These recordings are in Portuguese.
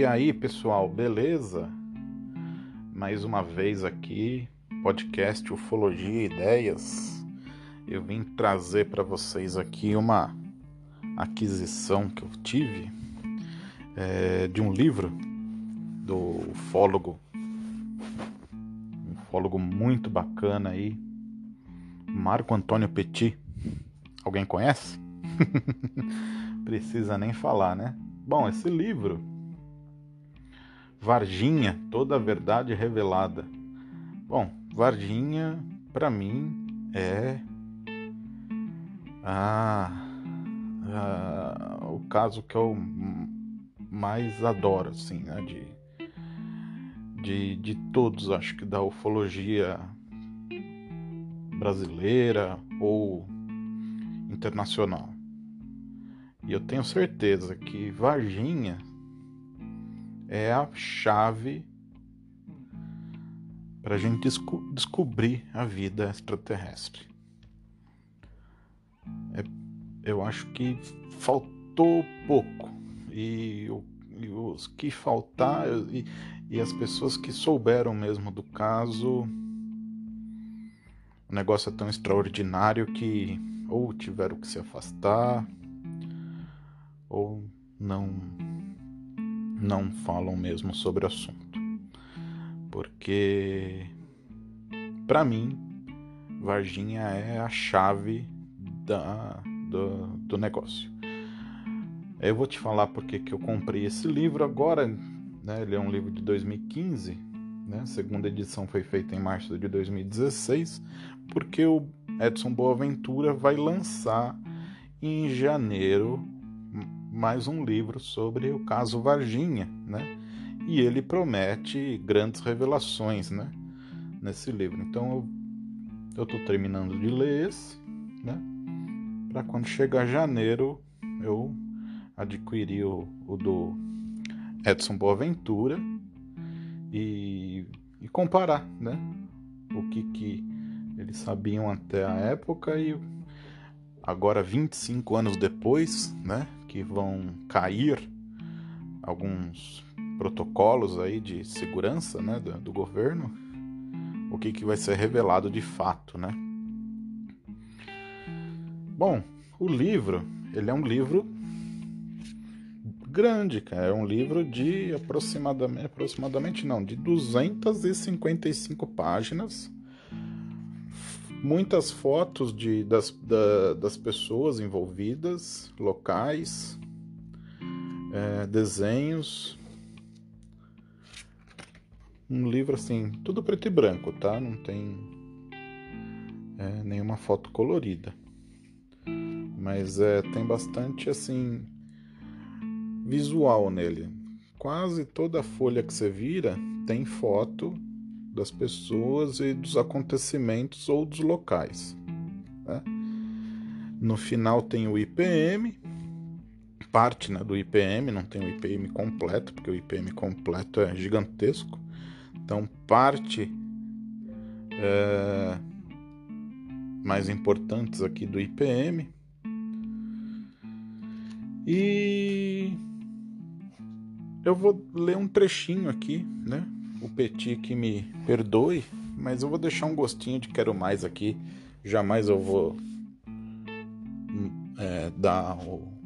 E aí, pessoal, beleza? Mais uma vez aqui, podcast Ufologia e Ideias. Eu vim trazer para vocês aqui uma aquisição que eu tive é, de um livro do ufólogo, um ufólogo muito bacana aí, Marco Antônio Petit. Alguém conhece? Precisa nem falar, né? Bom, esse livro, Varginha, toda a verdade revelada. Bom, Varginha, para mim, é a, a, o caso que eu mais adoro, assim, né? De, de, de todos, acho que da ufologia brasileira ou internacional. E eu tenho certeza que Varginha é a chave para a gente desco descobrir a vida extraterrestre. É, eu acho que faltou pouco e, e os que faltaram e, e as pessoas que souberam mesmo do caso, o negócio é tão extraordinário que ou tiveram que se afastar ou não não falam mesmo sobre o assunto. Porque para mim Varginha é a chave da, do, do negócio. Eu vou te falar porque que eu comprei esse livro agora, né? Ele é um livro de 2015, né? A segunda edição foi feita em março de 2016, porque o Edson Boaventura vai lançar em janeiro mais um livro sobre o caso Varginha, né? E ele promete grandes revelações, né? Nesse livro. Então eu estou terminando de ler esse, né? Para quando chegar janeiro eu adquirir o, o do Edson Boaventura e, e comparar, né? O que que eles sabiam até a época e agora 25 anos depois, né, que vão cair alguns protocolos aí de segurança, né, do, do governo, o que que vai ser revelado de fato, né? Bom, o livro, ele é um livro grande, cara. É um livro de aproximadamente, aproximadamente não, de 255 páginas muitas fotos de, das, da, das pessoas envolvidas, locais, é, desenhos. Um livro assim, tudo preto e branco, tá? Não tem é, nenhuma foto colorida. Mas é, tem bastante assim visual nele. Quase toda folha que você vira tem foto das pessoas e dos acontecimentos ou dos locais. Né? No final tem o IPM, parte né, do IPM, não tem o IPM completo, porque o IPM completo é gigantesco. Então, parte é, mais importantes aqui do IPM. E eu vou ler um trechinho aqui, né? O Petit que me perdoe, mas eu vou deixar um gostinho de quero mais aqui. Jamais eu vou hum, é, dar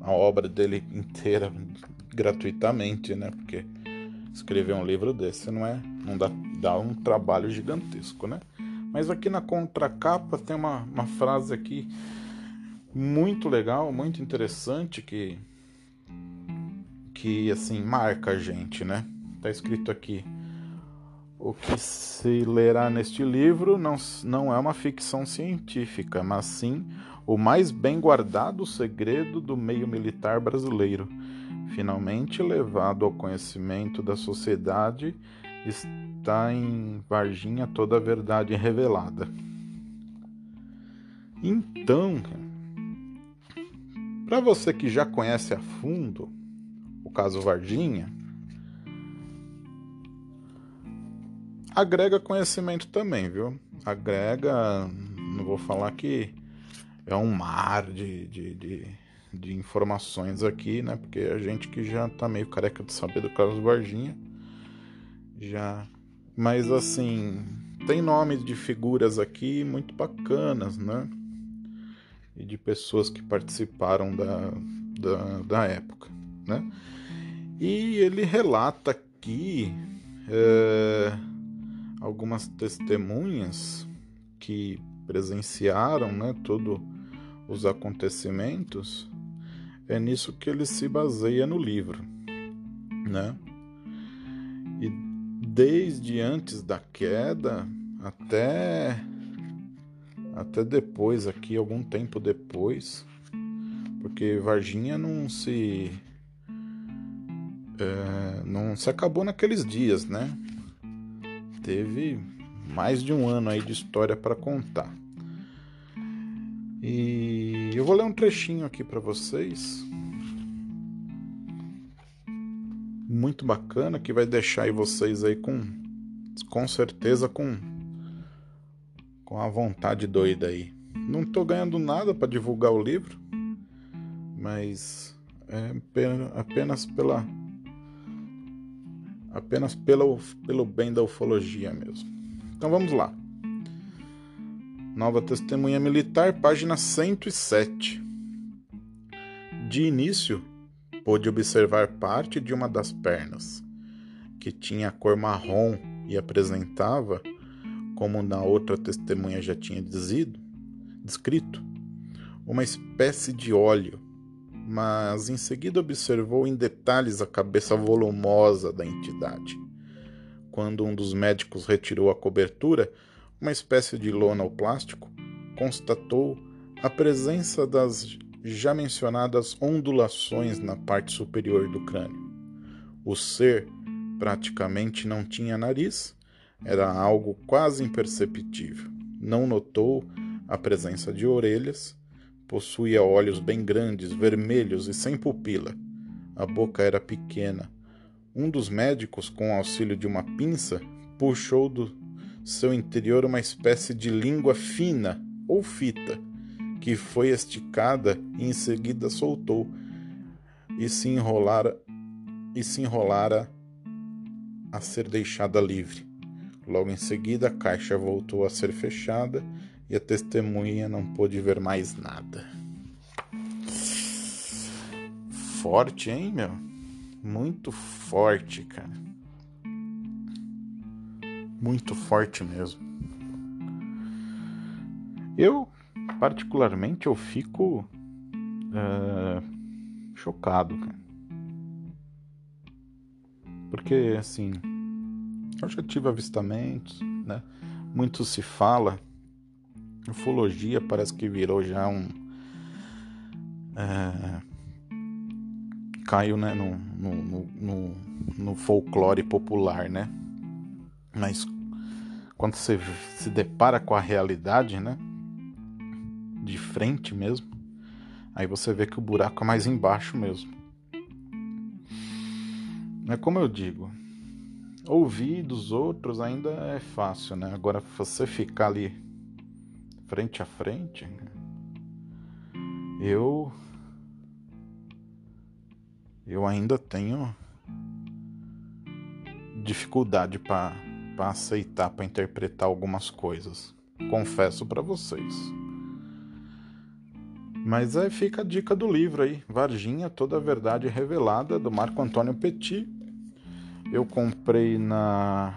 a obra dele inteira gratuitamente, né? Porque escrever um livro desse não é, não dá, dá um trabalho gigantesco, né? Mas aqui na contracapa tem uma, uma frase aqui muito legal, muito interessante que que assim marca a gente, né? Tá escrito aqui: o que se lerá neste livro não, não é uma ficção científica, mas sim o mais bem guardado segredo do meio militar brasileiro. Finalmente levado ao conhecimento da sociedade, está em Varginha toda a verdade revelada. Então, para você que já conhece a fundo o caso Varginha, agrega conhecimento também, viu? Agrega, não vou falar que é um mar de, de, de, de informações aqui, né? Porque a gente que já tá meio careca de saber do Carlos Varginha, já. Mas assim, tem nomes de figuras aqui muito bacanas, né? E de pessoas que participaram da, da, da época, né? E ele relata aqui é, algumas testemunhas que presenciaram, né? Todo os acontecimentos, é nisso que ele se baseia no livro, né? E desde antes da queda até até depois aqui, algum tempo depois, porque Varginha não se é, não se acabou naqueles dias, né? Teve mais de um ano aí de história para contar. E eu vou ler um trechinho aqui para vocês. Muito bacana que vai deixar aí vocês aí com com certeza com com a vontade doida aí. Não tô ganhando nada para divulgar o livro, mas é apenas pela apenas pelo, pelo bem da ufologia mesmo. Então vamos lá. Nova Testemunha Militar, página 107. De início, pôde observar parte de uma das pernas, que tinha cor marrom e apresentava, como na outra testemunha já tinha dizido, descrito, uma espécie de óleo, mas em seguida observou em detalhes a cabeça volumosa da entidade. Quando um dos médicos retirou a cobertura, uma espécie de lona ou plástico, constatou a presença das já mencionadas ondulações na parte superior do crânio. O ser praticamente não tinha nariz, era algo quase imperceptível. Não notou a presença de orelhas, possuía olhos bem grandes, vermelhos e sem pupila. A boca era pequena. Um dos médicos, com auxílio de uma pinça, puxou do seu interior uma espécie de língua fina ou fita, que foi esticada e em seguida soltou e se enrolara e se enrolara a ser deixada livre. Logo em seguida, a caixa voltou a ser fechada e a testemunha não pôde ver mais nada. Forte, hein, meu? Muito forte, cara muito forte mesmo. Eu, particularmente, eu fico uh, chocado, cara. Porque, assim, eu já tive avistamentos, né? Muito se fala. Ufologia parece que virou já um. Uh, caiu né, no, no, no, no folclore popular, né? Mas quando você se depara com a realidade, né? De frente mesmo, aí você vê que o buraco é mais embaixo mesmo. É como eu digo, ouvir dos outros ainda é fácil, né? Agora você ficar ali frente a frente, eu eu ainda tenho dificuldade para aceitar, para interpretar algumas coisas. Confesso para vocês. Mas aí fica a dica do livro aí, Varginha, toda a verdade revelada do Marco Antônio Petit. Eu comprei na,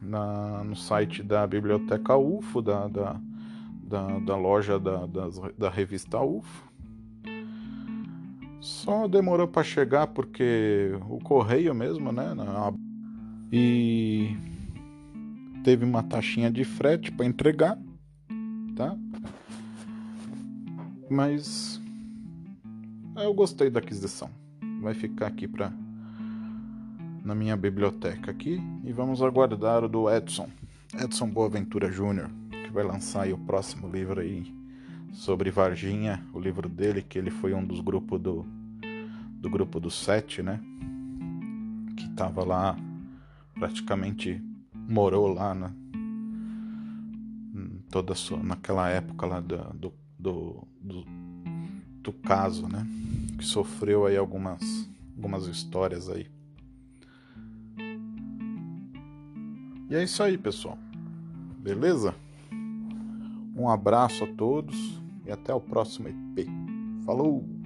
na no site da Biblioteca UFO, da, da, da, da loja da, da, da revista UFO. Só demorou para chegar porque o correio mesmo, né? E teve uma taxinha de frete para entregar, tá? Mas eu gostei da aquisição. Vai ficar aqui para na minha biblioteca aqui e vamos aguardar o do Edson, Edson Boaventura Júnior, que vai lançar o próximo livro aí sobre Varginha, o livro dele que ele foi um dos grupos do do grupo do Sete, né? Que tava lá praticamente morou lá na toda sua, naquela época lá do, do, do, do caso, né? que sofreu aí algumas, algumas histórias aí. E é isso aí, pessoal. Beleza? Um abraço a todos e até o próximo EP. Falou!